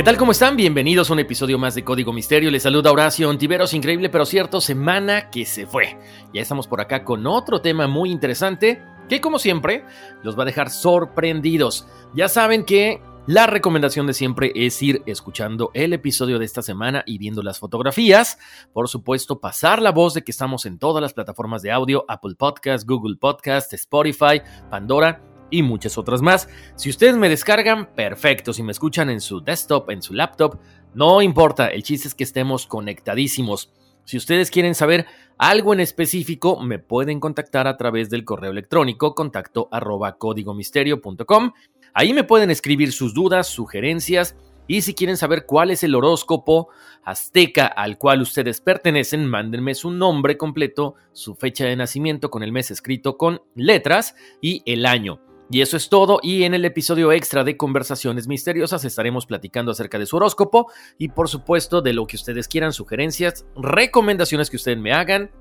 ¿Qué tal? ¿Cómo están? Bienvenidos a un episodio más de Código Misterio. Les saluda Horacio Ontiveros, increíble pero cierto, semana que se fue. Ya estamos por acá con otro tema muy interesante que como siempre los va a dejar sorprendidos. Ya saben que la recomendación de siempre es ir escuchando el episodio de esta semana y viendo las fotografías. Por supuesto, pasar la voz de que estamos en todas las plataformas de audio, Apple Podcast, Google Podcast, Spotify, Pandora y muchas otras más. Si ustedes me descargan, perfecto. Si me escuchan en su desktop, en su laptop, no importa. El chiste es que estemos conectadísimos. Si ustedes quieren saber algo en específico, me pueden contactar a través del correo electrónico contacto arroba códigomisterio.com. Ahí me pueden escribir sus dudas, sugerencias y si quieren saber cuál es el horóscopo azteca al cual ustedes pertenecen, mándenme su nombre completo, su fecha de nacimiento con el mes escrito con letras y el año. Y eso es todo, y en el episodio extra de Conversaciones Misteriosas estaremos platicando acerca de su horóscopo y por supuesto de lo que ustedes quieran, sugerencias, recomendaciones que ustedes me hagan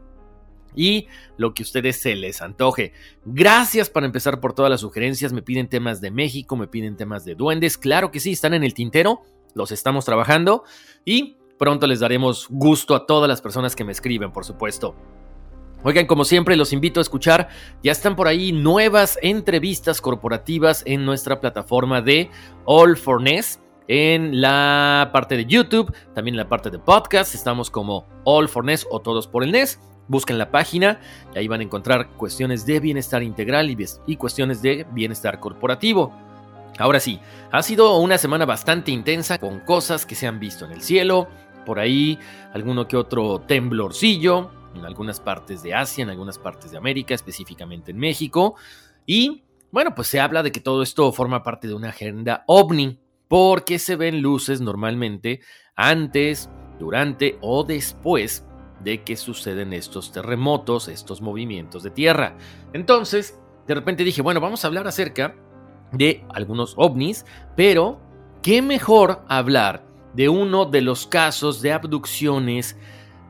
y lo que ustedes se les antoje. Gracias para empezar por todas las sugerencias, me piden temas de México, me piden temas de duendes, claro que sí, están en el tintero, los estamos trabajando y pronto les daremos gusto a todas las personas que me escriben, por supuesto. Oigan, como siempre, los invito a escuchar. Ya están por ahí nuevas entrevistas corporativas en nuestra plataforma de All for Ness. En la parte de YouTube, también en la parte de podcast, estamos como All for Ness o Todos por el NES. Busquen la página y ahí van a encontrar cuestiones de bienestar integral y cuestiones de bienestar corporativo. Ahora sí, ha sido una semana bastante intensa con cosas que se han visto en el cielo, por ahí alguno que otro temblorcillo, en algunas partes de Asia, en algunas partes de América, específicamente en México. Y bueno, pues se habla de que todo esto forma parte de una agenda ovni, porque se ven luces normalmente antes, durante o después de que suceden estos terremotos, estos movimientos de tierra. Entonces, de repente dije, bueno, vamos a hablar acerca de algunos ovnis, pero qué mejor hablar de uno de los casos de abducciones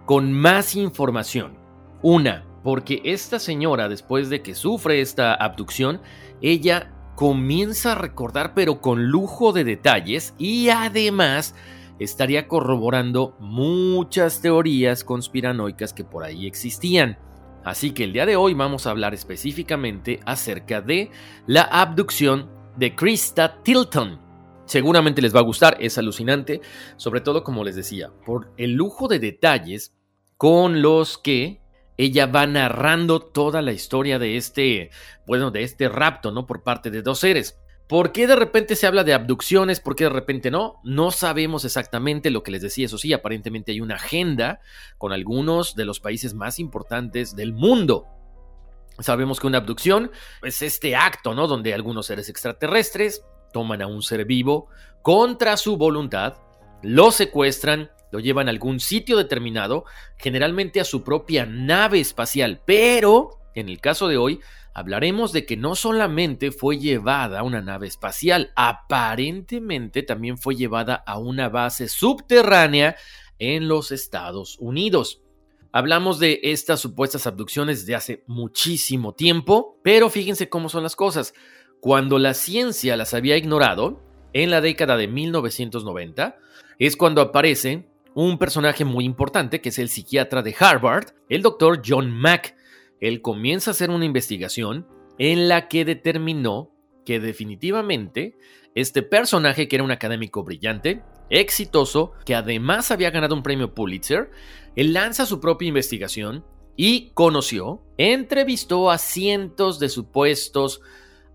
con más información. Una, porque esta señora, después de que sufre esta abducción, ella comienza a recordar pero con lujo de detalles y además estaría corroborando muchas teorías conspiranoicas que por ahí existían. Así que el día de hoy vamos a hablar específicamente acerca de la abducción de Krista Tilton. Seguramente les va a gustar, es alucinante, sobre todo como les decía, por el lujo de detalles con los que ella va narrando toda la historia de este, bueno, de este rapto, ¿no? Por parte de dos seres. ¿Por qué de repente se habla de abducciones? ¿Por qué de repente no? No sabemos exactamente lo que les decía. Eso sí, aparentemente hay una agenda con algunos de los países más importantes del mundo. Sabemos que una abducción es este acto, ¿no? Donde algunos seres extraterrestres toman a un ser vivo contra su voluntad, lo secuestran lo llevan a algún sitio determinado, generalmente a su propia nave espacial, pero en el caso de hoy hablaremos de que no solamente fue llevada a una nave espacial, aparentemente también fue llevada a una base subterránea en los Estados Unidos. Hablamos de estas supuestas abducciones de hace muchísimo tiempo, pero fíjense cómo son las cosas. Cuando la ciencia las había ignorado, en la década de 1990, es cuando aparece un personaje muy importante que es el psiquiatra de Harvard, el doctor John Mack. Él comienza a hacer una investigación en la que determinó que definitivamente este personaje, que era un académico brillante, exitoso, que además había ganado un premio Pulitzer, él lanza su propia investigación y conoció, entrevistó a cientos de supuestos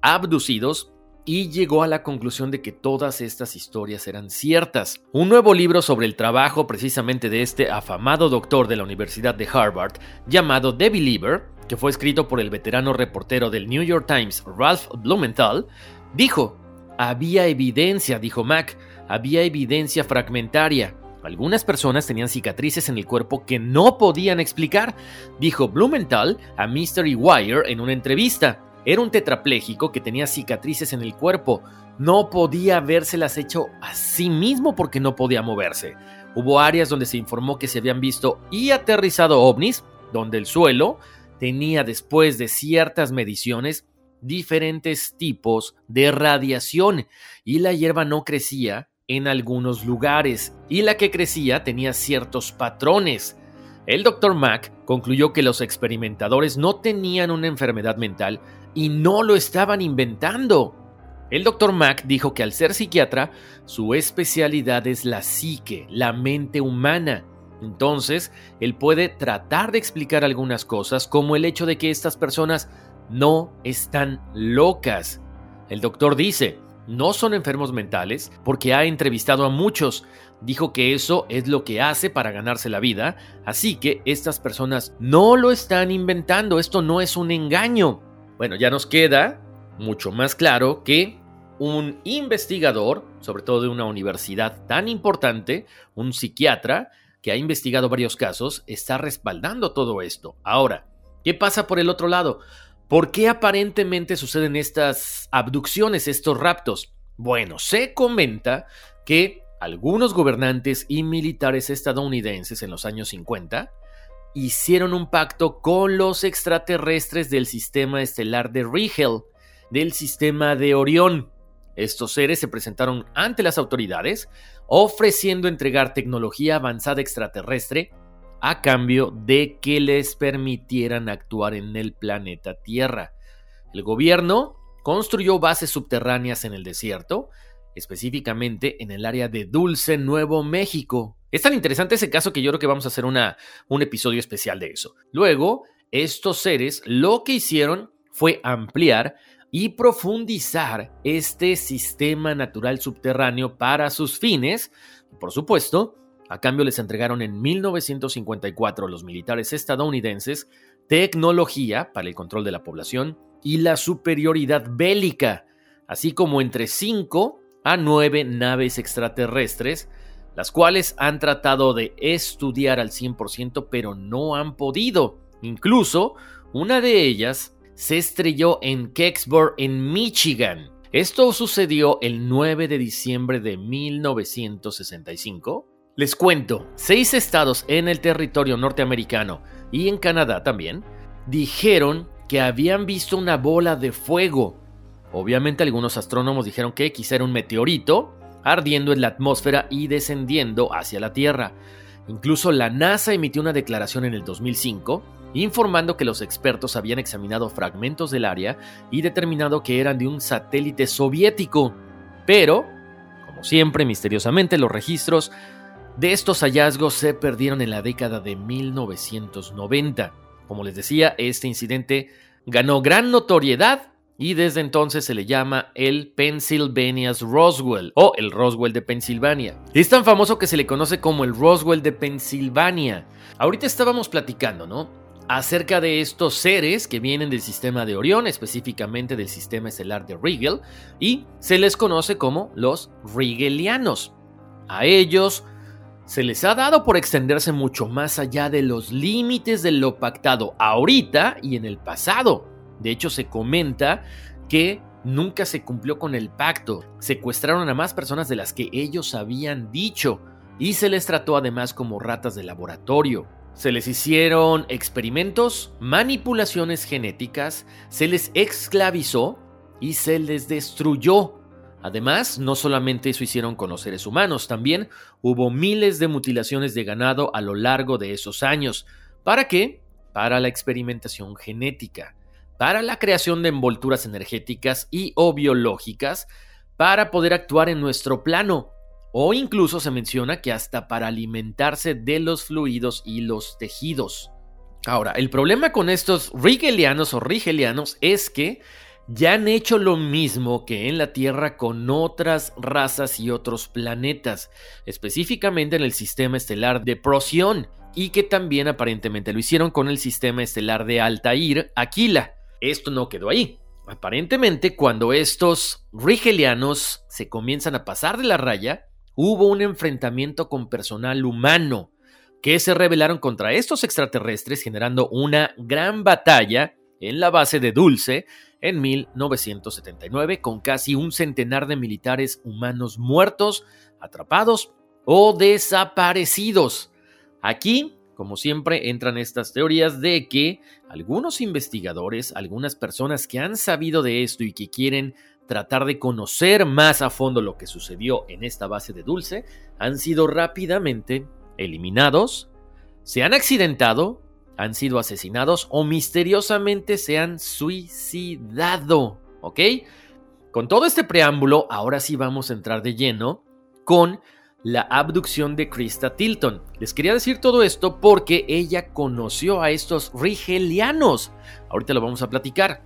abducidos y llegó a la conclusión de que todas estas historias eran ciertas. Un nuevo libro sobre el trabajo precisamente de este afamado doctor de la Universidad de Harvard, llamado The Believer, que fue escrito por el veterano reportero del New York Times Ralph Blumenthal, dijo, había evidencia, dijo Mac, había evidencia fragmentaria. Algunas personas tenían cicatrices en el cuerpo que no podían explicar, dijo Blumenthal a Mystery Wire en una entrevista. Era un tetrapléjico que tenía cicatrices en el cuerpo. No podía habérselas hecho a sí mismo porque no podía moverse. Hubo áreas donde se informó que se habían visto y aterrizado ovnis, donde el suelo tenía después de ciertas mediciones diferentes tipos de radiación y la hierba no crecía en algunos lugares y la que crecía tenía ciertos patrones. El Dr. Mack concluyó que los experimentadores no tenían una enfermedad mental y no lo estaban inventando. El Dr. Mack dijo que al ser psiquiatra, su especialidad es la psique, la mente humana. Entonces, él puede tratar de explicar algunas cosas como el hecho de que estas personas no están locas. El doctor dice, no son enfermos mentales porque ha entrevistado a muchos. Dijo que eso es lo que hace para ganarse la vida, así que estas personas no lo están inventando, esto no es un engaño. Bueno, ya nos queda mucho más claro que un investigador, sobre todo de una universidad tan importante, un psiquiatra, que ha investigado varios casos, está respaldando todo esto. Ahora, ¿qué pasa por el otro lado? ¿Por qué aparentemente suceden estas abducciones, estos raptos? Bueno, se comenta que algunos gobernantes y militares estadounidenses en los años 50 hicieron un pacto con los extraterrestres del sistema estelar de Rigel, del sistema de Orión. Estos seres se presentaron ante las autoridades ofreciendo entregar tecnología avanzada extraterrestre a cambio de que les permitieran actuar en el planeta Tierra. El gobierno construyó bases subterráneas en el desierto, específicamente en el área de Dulce, Nuevo México. Es tan interesante ese caso que yo creo que vamos a hacer una, un episodio especial de eso. Luego, estos seres lo que hicieron fue ampliar y profundizar este sistema natural subterráneo para sus fines. Por supuesto, a cambio les entregaron en 1954 los militares estadounidenses tecnología para el control de la población y la superioridad bélica, así como entre 5 a 9 naves extraterrestres, las cuales han tratado de estudiar al 100% pero no han podido. Incluso una de ellas se estrelló en Kecksburg, en Michigan. Esto sucedió el 9 de diciembre de 1965 les cuento, seis estados en el territorio norteamericano y en Canadá también dijeron que habían visto una bola de fuego. Obviamente algunos astrónomos dijeron que quizá era un meteorito ardiendo en la atmósfera y descendiendo hacia la Tierra. Incluso la NASA emitió una declaración en el 2005 informando que los expertos habían examinado fragmentos del área y determinado que eran de un satélite soviético. Pero, como siempre, misteriosamente los registros de estos hallazgos se perdieron en la década de 1990. Como les decía, este incidente ganó gran notoriedad y desde entonces se le llama el Pennsylvania's Roswell o el Roswell de Pensilvania. Es tan famoso que se le conoce como el Roswell de Pensilvania. Ahorita estábamos platicando, ¿no? Acerca de estos seres que vienen del sistema de Orión, específicamente del sistema estelar de Rigel, y se les conoce como los Rigelianos. A ellos se les ha dado por extenderse mucho más allá de los límites de lo pactado ahorita y en el pasado. De hecho, se comenta que nunca se cumplió con el pacto, secuestraron a más personas de las que ellos habían dicho y se les trató además como ratas de laboratorio. Se les hicieron experimentos, manipulaciones genéticas, se les esclavizó y se les destruyó Además, no solamente eso hicieron con los seres humanos, también hubo miles de mutilaciones de ganado a lo largo de esos años. ¿Para qué? Para la experimentación genética, para la creación de envolturas energéticas y o biológicas, para poder actuar en nuestro plano, o incluso se menciona que hasta para alimentarse de los fluidos y los tejidos. Ahora, el problema con estos rigelianos o rigelianos es que ya han hecho lo mismo que en la Tierra con otras razas y otros planetas, específicamente en el sistema estelar de Procyon, y que también aparentemente lo hicieron con el sistema estelar de Altair, Aquila. Esto no quedó ahí. Aparentemente, cuando estos rigelianos se comienzan a pasar de la raya, hubo un enfrentamiento con personal humano, que se rebelaron contra estos extraterrestres generando una gran batalla en la base de Dulce en 1979 con casi un centenar de militares humanos muertos, atrapados o desaparecidos. Aquí, como siempre, entran estas teorías de que algunos investigadores, algunas personas que han sabido de esto y que quieren tratar de conocer más a fondo lo que sucedió en esta base de Dulce, han sido rápidamente eliminados, se han accidentado han sido asesinados o misteriosamente se han suicidado. ¿Ok? Con todo este preámbulo, ahora sí vamos a entrar de lleno con la abducción de Krista Tilton. Les quería decir todo esto porque ella conoció a estos rigelianos. Ahorita lo vamos a platicar.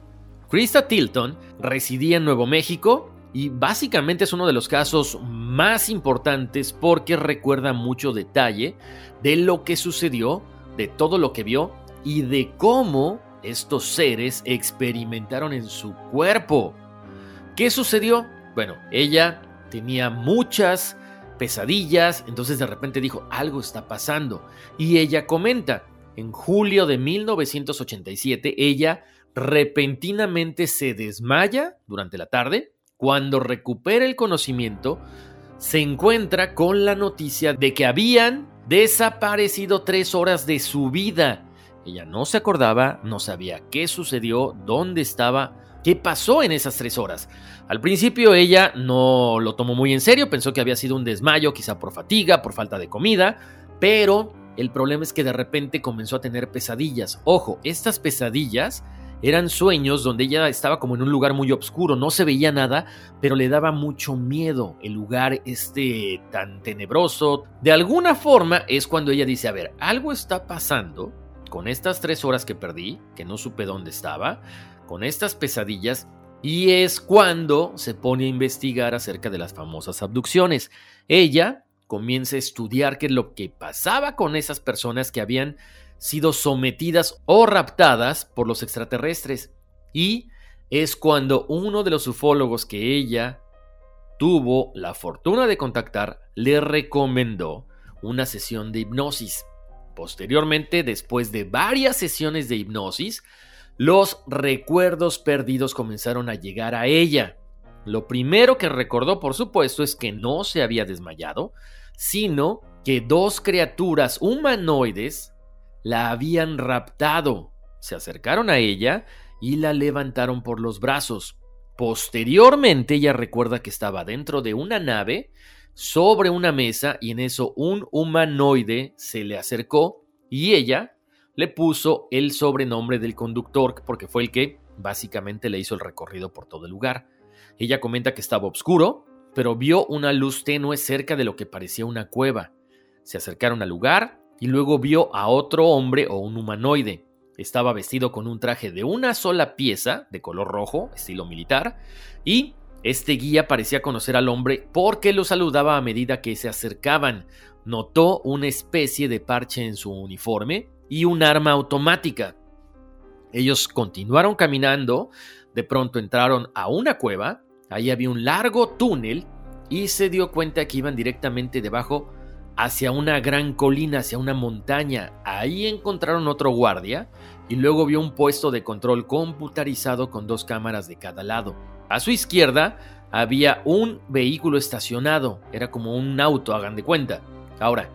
Krista Tilton residía en Nuevo México y básicamente es uno de los casos más importantes porque recuerda mucho detalle de lo que sucedió de todo lo que vio y de cómo estos seres experimentaron en su cuerpo. ¿Qué sucedió? Bueno, ella tenía muchas pesadillas, entonces de repente dijo, algo está pasando. Y ella comenta, en julio de 1987, ella repentinamente se desmaya durante la tarde. Cuando recupera el conocimiento, se encuentra con la noticia de que habían desaparecido tres horas de su vida. Ella no se acordaba, no sabía qué sucedió, dónde estaba, qué pasó en esas tres horas. Al principio ella no lo tomó muy en serio, pensó que había sido un desmayo, quizá por fatiga, por falta de comida, pero el problema es que de repente comenzó a tener pesadillas. Ojo, estas pesadillas eran sueños donde ella estaba como en un lugar muy oscuro, no se veía nada, pero le daba mucho miedo el lugar este tan tenebroso. De alguna forma es cuando ella dice, a ver, algo está pasando con estas tres horas que perdí, que no supe dónde estaba, con estas pesadillas, y es cuando se pone a investigar acerca de las famosas abducciones. Ella comienza a estudiar qué es lo que pasaba con esas personas que habían sido sometidas o raptadas por los extraterrestres. Y es cuando uno de los ufólogos que ella tuvo la fortuna de contactar le recomendó una sesión de hipnosis. Posteriormente, después de varias sesiones de hipnosis, los recuerdos perdidos comenzaron a llegar a ella. Lo primero que recordó, por supuesto, es que no se había desmayado, sino que dos criaturas humanoides la habían raptado. Se acercaron a ella y la levantaron por los brazos. Posteriormente ella recuerda que estaba dentro de una nave, sobre una mesa, y en eso un humanoide se le acercó y ella le puso el sobrenombre del conductor porque fue el que básicamente le hizo el recorrido por todo el lugar. Ella comenta que estaba oscuro, pero vio una luz tenue cerca de lo que parecía una cueva. Se acercaron al lugar, y luego vio a otro hombre o un humanoide. Estaba vestido con un traje de una sola pieza, de color rojo, estilo militar, y este guía parecía conocer al hombre porque lo saludaba a medida que se acercaban. Notó una especie de parche en su uniforme y un arma automática. Ellos continuaron caminando, de pronto entraron a una cueva, ahí había un largo túnel y se dio cuenta que iban directamente debajo hacia una gran colina, hacia una montaña. Ahí encontraron otro guardia y luego vio un puesto de control computarizado con dos cámaras de cada lado. A su izquierda había un vehículo estacionado, era como un auto, hagan de cuenta. Ahora,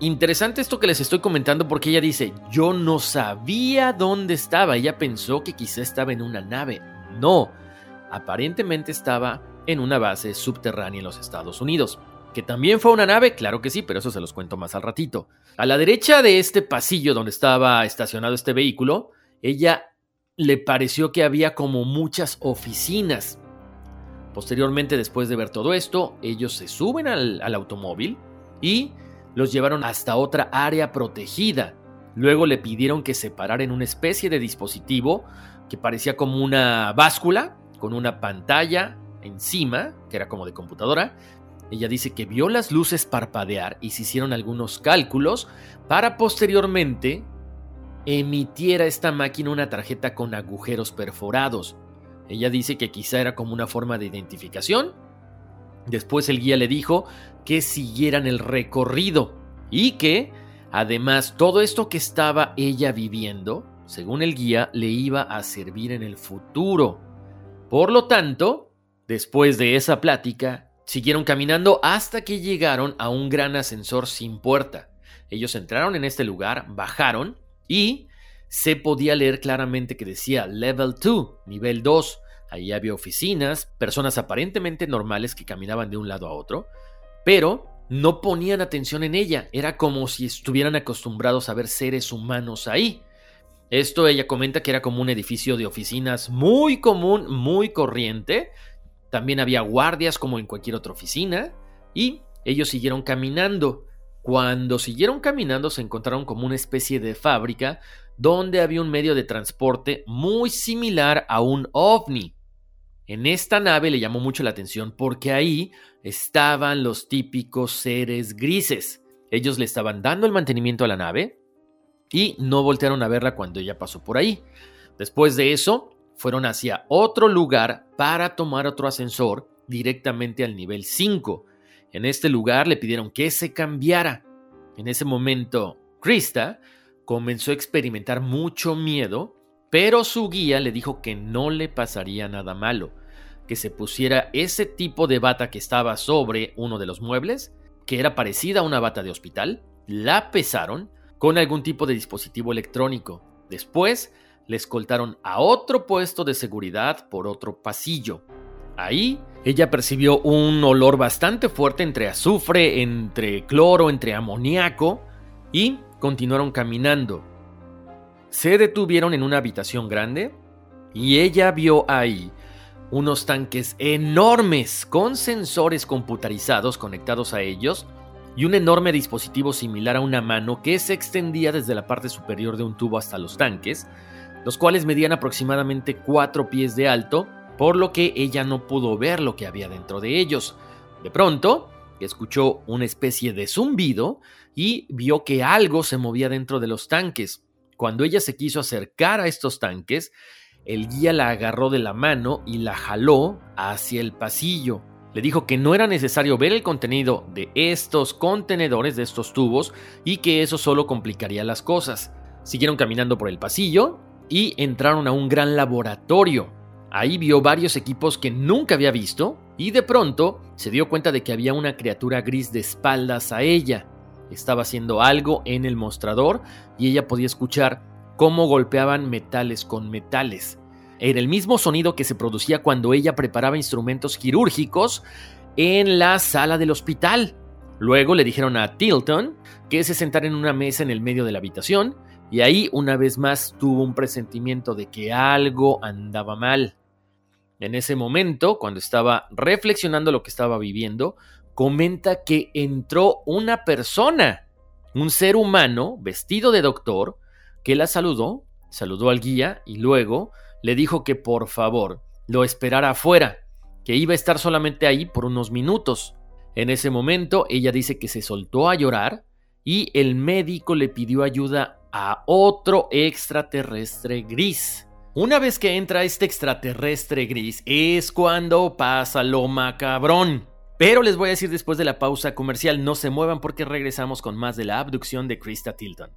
interesante esto que les estoy comentando porque ella dice, yo no sabía dónde estaba, ella pensó que quizá estaba en una nave. No, aparentemente estaba en una base subterránea en los Estados Unidos. ¿Que también fue una nave? Claro que sí, pero eso se los cuento más al ratito. A la derecha de este pasillo donde estaba estacionado este vehículo, ella le pareció que había como muchas oficinas. Posteriormente, después de ver todo esto, ellos se suben al, automóvil y los llevaron hasta otra área protegida. Luego le pidieron que se parara en una especie de dispositivo que parecía como una báscula, con una pantalla encima, que era como de computadora. Ella dice que vio las luces parpadear y se hicieron algunos cálculos para posteriormente emitiera esta máquina una tarjeta con agujeros perforados. Ella dice que quizá era como una forma de identificación. Después el guía le dijo que siguieran el recorrido y que, además, todo esto que estaba ella viviendo, según el guía, le iba a servir en el futuro. Por lo tanto, después de esa plática, siguieron caminando hasta que llegaron a un gran ascensor sin puerta. Ellos entraron en este lugar, bajaron y se podía leer claramente que decía Level 2, nivel 2. Ahí había oficinas, personas aparentemente normales que caminaban de un lado a otro, pero no ponían atención en ella. Era como si estuvieran acostumbrados a ver seres humanos ahí. Esto ella comenta que era como un edificio de oficinas muy común, muy corriente. También había guardias como en cualquier otra oficina. Y ellos siguieron caminando. Cuando siguieron caminando se encontraron como una especie de fábrica donde había un medio de transporte muy similar a un ovni. En esta nave le llamó mucho la atención porque ahí estaban los típicos seres grises. Ellos le estaban dando el mantenimiento a la nave y no voltearon a verla cuando ella pasó por ahí. Después de eso, fueron hacia otro lugar para tomar otro ascensor directamente al nivel 5. En este lugar le pidieron que se cambiara. En ese momento, Krista comenzó a experimentar mucho miedo, pero su guía le dijo que no le pasaría nada malo, que se pusiera ese tipo de bata que estaba sobre uno de los muebles, que era parecida a una bata de hospital, la pesaron con algún tipo de dispositivo electrónico. Después, le escoltaron a otro puesto de seguridad por otro pasillo. Ahí ella percibió un olor bastante fuerte entre azufre, entre cloro, entre amoníaco y continuaron caminando. Se detuvieron en una habitación grande y ella vio ahí unos tanques enormes con sensores computarizados conectados a ellos y un enorme dispositivo similar a una mano que se extendía desde la parte superior de un tubo hasta los tanques, los cuales medían aproximadamente 4 pies de alto por lo que ella no pudo ver lo que había dentro de ellos. De pronto, escuchó una especie de zumbido y vio que algo se movía dentro de los tanques. Cuando ella se quiso acercar a estos tanques, el guía la agarró de la mano y la jaló hacia el pasillo. Le dijo que no era necesario ver el contenido de estos contenedores, de estos tubos, y que eso solo complicaría las cosas. Siguieron caminando por el pasillo y entraron a un gran laboratorio. Ahí vio varios equipos que nunca había visto y de pronto se dio cuenta de que había una criatura gris de espaldas a ella. Estaba haciendo algo en el mostrador y ella podía escuchar cómo golpeaban metales con metales. Era el mismo sonido que se producía cuando ella preparaba instrumentos quirúrgicos en la sala del hospital. Luego le dijeron a Tilton que se sentara en una mesa en el medio de la habitación y ahí una vez más tuvo un presentimiento de que algo andaba mal. En ese momento, cuando estaba reflexionando lo que estaba viviendo, comenta que entró una persona, un ser humano vestido de doctor, que la saludó, saludó al guía y luego le dijo que por favor lo esperara afuera, que iba a estar solamente ahí por unos minutos. En ese momento ella dice que se soltó a llorar y el médico le pidió ayuda a otro extraterrestre gris. Una vez que entra este extraterrestre gris es cuando pasa lo macabrón. Pero les voy a decir después de la pausa comercial, no se muevan porque regresamos con más de la abducción de Krista Tilton.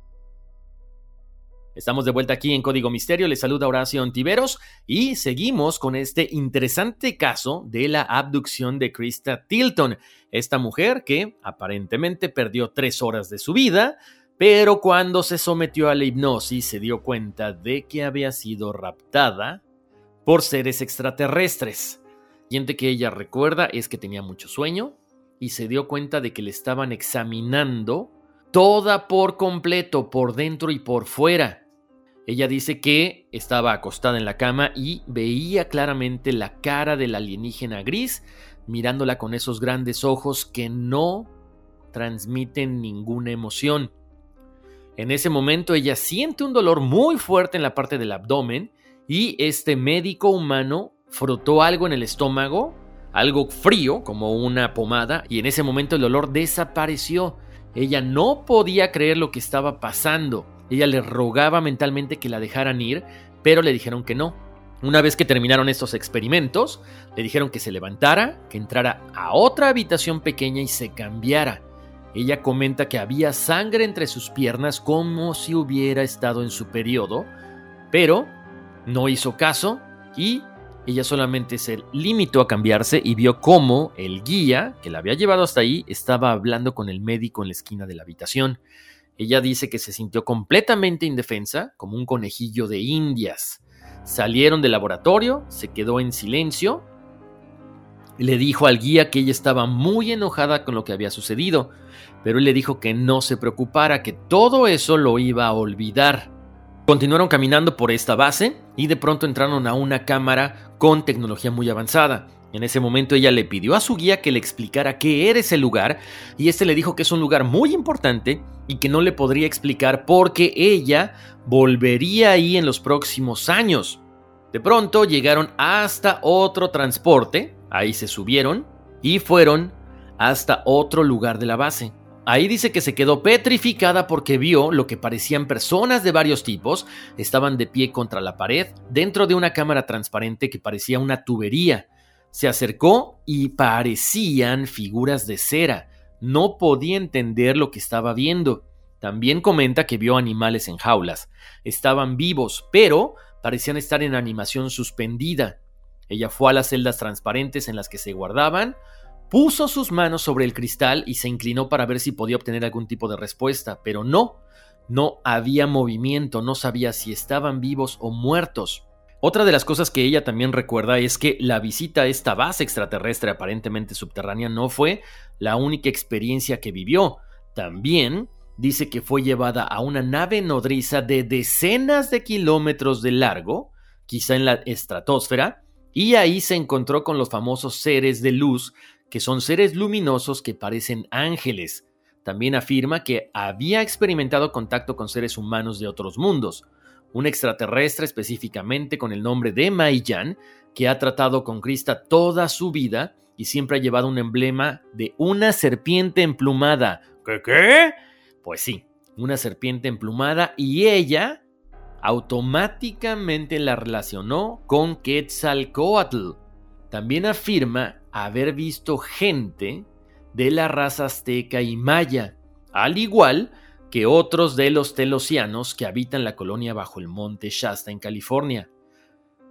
Estamos de vuelta aquí en Código Misterio, les saluda Horacio Antiveros y seguimos con este interesante caso de la abducción de Krista Tilton, esta mujer que aparentemente perdió tres horas de su vida, pero cuando se sometió a la hipnosis se dio cuenta de que había sido raptada por seres extraterrestres. Siguiente que ella recuerda es que tenía mucho sueño y se dio cuenta de que le estaban examinando toda por completo, por dentro y por fuera. Ella dice que estaba acostada en la cama y veía claramente la cara del alienígena gris, mirándola con esos grandes ojos que no transmiten ninguna emoción. En ese momento ella siente un dolor muy fuerte en la parte del abdomen y este médico humano frotó algo en el estómago, algo frío como una pomada, y en ese momento el dolor desapareció. Ella no podía creer lo que estaba pasando. Ella le rogaba mentalmente que la dejaran ir, pero le dijeron que no. Una vez que terminaron estos experimentos, le dijeron que se levantara, que entrara a otra habitación pequeña y se cambiara. Ella comenta que había sangre entre sus piernas como si hubiera estado en su periodo, pero no hizo caso y ella solamente se limitó a cambiarse y vio cómo el guía, que la había llevado hasta ahí, estaba hablando con el médico en la esquina de la habitación. Ella dice que se sintió completamente indefensa, como un conejillo de indias. Salieron del laboratorio, se quedó en silencio, le dijo al guía que ella estaba muy enojada con lo que había sucedido, pero él le dijo que no se preocupara, que todo eso lo iba a olvidar. Continuaron caminando por esta base y de pronto entraron a una cámara con tecnología muy avanzada. En ese momento ella le pidió a su guía que le explicara qué era ese lugar y este le dijo que es un lugar muy importante y que no le podría explicar porque ella volvería ahí en los próximos años. De pronto llegaron hasta otro transporte, ahí se subieron y fueron hasta otro lugar de la base. Ahí dice que se quedó petrificada porque vio lo que parecían personas de varios tipos, estaban de pie contra la pared, dentro de una cámara transparente que parecía una tubería. Se acercó y parecían figuras de cera. No podía entender lo que estaba viendo. También comenta que vio animales en jaulas. Estaban vivos, pero parecían estar en animación suspendida. Ella fue a las celdas transparentes en las que se guardaban, puso sus manos sobre el cristal y se inclinó para ver si podía obtener algún tipo de respuesta, pero no, no había movimiento, no sabía si estaban vivos o muertos. Otra de las cosas que ella también recuerda es que la visita a esta base extraterrestre aparentemente subterránea no fue la única experiencia que vivió. También dice que fue llevada a una nave nodriza de decenas de kilómetros de largo, quizá en la estratosfera, y ahí se encontró con los famosos seres de luz, que son seres luminosos que parecen ángeles. También afirma que había experimentado contacto con seres humanos de otros mundos un extraterrestre específicamente con el nombre de Maiyan, que ha tratado con Krista toda su vida y siempre ha llevado un emblema de una serpiente emplumada. ¿Qué qué? Pues sí, una serpiente emplumada y ella automáticamente la relacionó con Quetzalcoatl. También afirma haber visto gente de la raza azteca y maya, al igual que otros de los telosianos que habitan la colonia bajo el monte Shasta en California.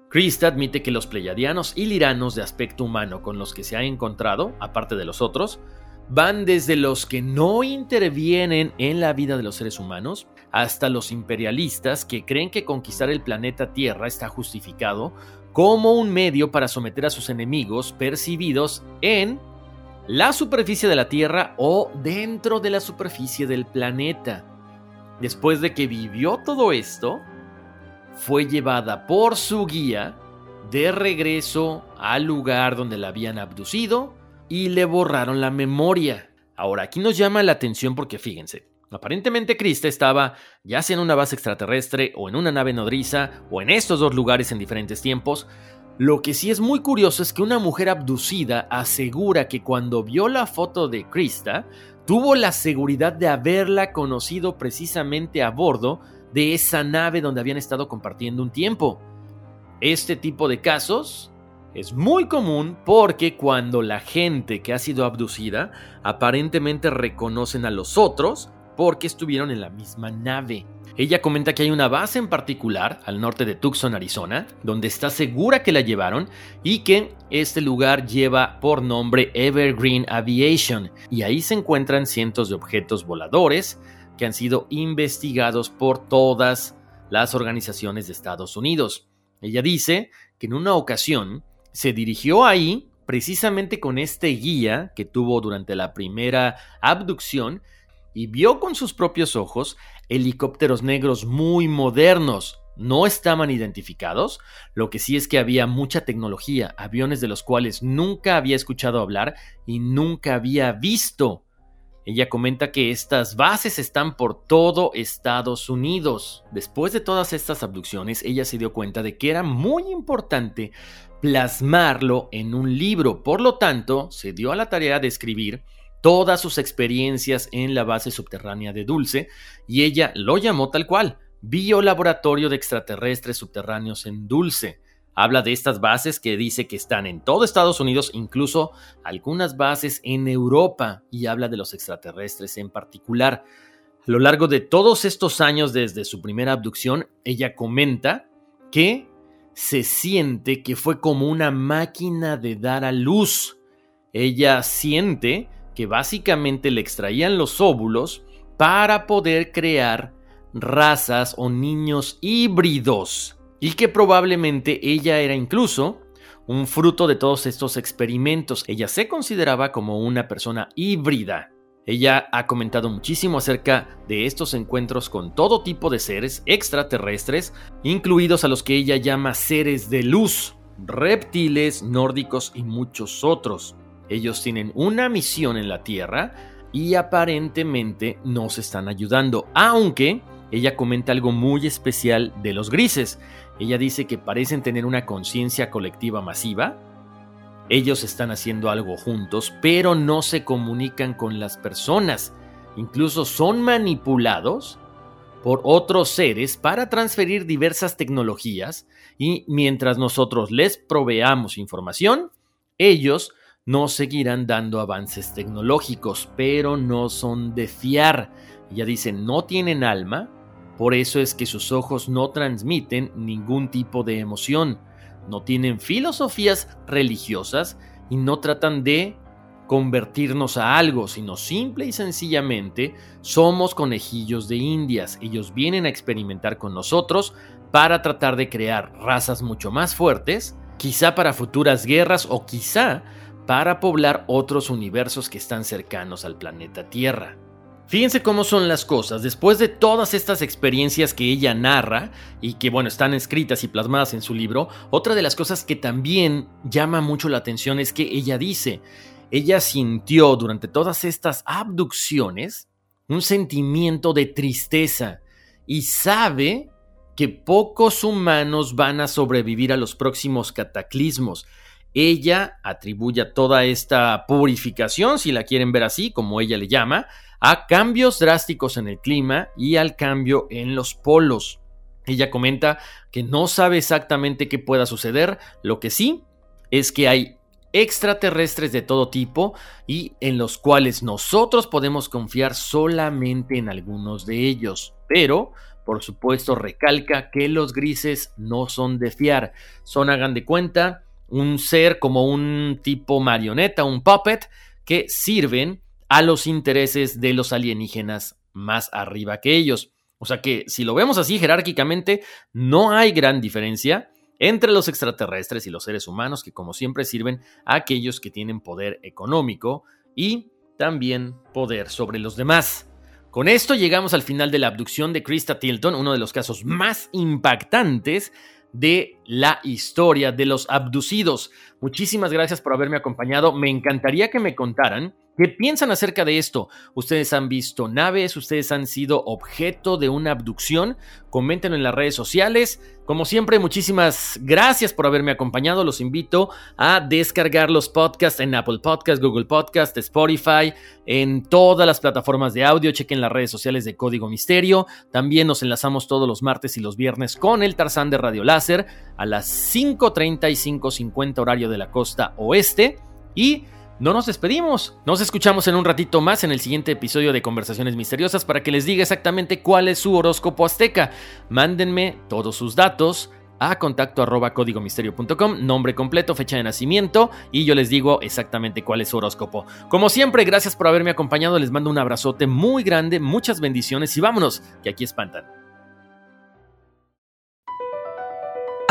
Krista admite que los pleyadianos y liranos de aspecto humano con los que se ha encontrado, aparte de los otros, van desde los que no intervienen en la vida de los seres humanos hasta los imperialistas que creen que conquistar el planeta Tierra está justificado como un medio para someter a sus enemigos percibidos en la superficie de la Tierra o dentro de la superficie del planeta. Después de que vivió todo esto, fue llevada por su guía de regreso al lugar donde la habían abducido y le borraron la memoria. Ahora, aquí nos llama la atención porque fíjense, aparentemente Krista estaba ya sea en una base extraterrestre o en una nave nodriza o en estos dos lugares en diferentes tiempos, lo que sí es muy curioso es que una mujer abducida asegura que cuando vio la foto de Krista, tuvo la seguridad de haberla conocido precisamente a bordo de esa nave donde habían estado compartiendo un tiempo. Este tipo de casos es muy común porque cuando la gente que ha sido abducida aparentemente reconocen a los otros porque estuvieron en la misma nave. Ella comenta que hay una base en particular al norte de Tucson, Arizona, donde está segura que la llevaron y que este lugar lleva por nombre Evergreen Aviation y ahí se encuentran cientos de objetos voladores que han sido investigados por todas las organizaciones de Estados Unidos. Ella dice que en una ocasión se dirigió ahí precisamente con este guía que tuvo durante la primera abducción y vio con sus propios ojos helicópteros negros muy modernos. No estaban identificados, lo que sí es que había mucha tecnología, aviones de los cuales nunca había escuchado hablar y nunca había visto. Ella comenta que estas bases están por todo Estados Unidos. Después de todas estas abducciones, ella se dio cuenta de que era muy importante plasmarlo en un libro. Por lo tanto, se dio a la tarea de escribir todas sus experiencias en la base subterránea de Dulce y ella lo llamó tal cual, Biolaboratorio de Extraterrestres Subterráneos en Dulce. Habla de estas bases que dice que están en todo Estados Unidos, incluso algunas bases en Europa, y habla de los extraterrestres en particular. A lo largo de todos estos años desde su primera abducción, ella comenta que se siente que fue como una máquina de dar a luz. Ella siente que básicamente le extraían los óvulos para poder crear razas o niños híbridos y que probablemente ella era incluso un fruto de todos estos experimentos. Ella se consideraba como una persona híbrida. Ella ha comentado muchísimo acerca de estos encuentros con todo tipo de seres extraterrestres, incluidos a los que ella llama seres de luz, reptiles, nórdicos y muchos otros. Ellos tienen una misión en la Tierra y aparentemente nos están ayudando, aunque ella comenta algo muy especial de los grises. Ella dice que parecen tener una conciencia colectiva masiva, ellos están haciendo algo juntos, pero no se comunican con las personas. Incluso son manipulados por otros seres para transferir diversas tecnologías y mientras nosotros les proveamos información, ellos nos seguirán dando avances tecnológicos, pero no son de fiar. Ella dice, no tienen alma, por eso es que sus ojos no transmiten ningún tipo de emoción no tienen filosofías religiosas y no tratan de convertirnos a algo, sino simple y sencillamente somos conejillos de indias. Ellos vienen a experimentar con nosotros para tratar de crear razas mucho más fuertes, quizá para futuras guerras o quizá para poblar otros universos que están cercanos al planeta Tierra. Fíjense cómo son las cosas. Después de todas estas experiencias que ella narra y que, bueno, están escritas y plasmadas en su libro, otra de las cosas que también llama mucho la atención es que ella dice, ella sintió durante todas estas abducciones un sentimiento de tristeza y sabe que pocos humanos van a sobrevivir a los próximos cataclismos. Ella atribuye toda esta purificación, si la quieren ver así, como ella le llama, a cambios drásticos en el clima y al cambio en los polos. Ella comenta que no sabe exactamente qué pueda suceder, lo que sí es que hay extraterrestres de todo tipo y en los cuales nosotros podemos confiar solamente en algunos de ellos. Pero, por supuesto, recalca que los grises no son de fiar. Son, hagan de cuenta, un ser como un tipo marioneta, un puppet, que sirven a los intereses de los alienígenas más arriba que ellos. O sea que si lo vemos así jerárquicamente, no hay gran diferencia entre los extraterrestres y los seres humanos que como siempre sirven a aquellos que tienen poder económico y también poder sobre los demás. Con esto llegamos al final de la abducción de Krista Tilton, uno de los casos más impactantes de la historia de los abducidos. Muchísimas gracias por haberme acompañado. Me encantaría que me contaran ¿Qué piensan acerca de esto? ¿Ustedes han visto naves? ¿Ustedes han sido objeto de una abducción? Coméntenlo en las redes sociales. Como siempre, muchísimas gracias por haberme acompañado. Los invito a descargar los podcasts en Apple Podcasts, Google Podcasts, Spotify, en todas las plataformas de audio. Chequen las redes sociales de Código Misterio. También nos enlazamos todos los martes y los viernes con el Tarzán de Radio Láser a las 5.30 y 5.50 horario de la costa oeste. Y no nos despedimos. Nos escuchamos en un ratito más en el siguiente episodio de Conversaciones Misteriosas para que les diga exactamente cuál es su horóscopo azteca. Mándenme todos sus datos a contacto arroba códigomisterio.com, nombre completo, fecha de nacimiento y yo les digo exactamente cuál es su horóscopo. Como siempre, gracias por haberme acompañado, les mando un abrazote muy grande, muchas bendiciones y vámonos, que aquí espantan.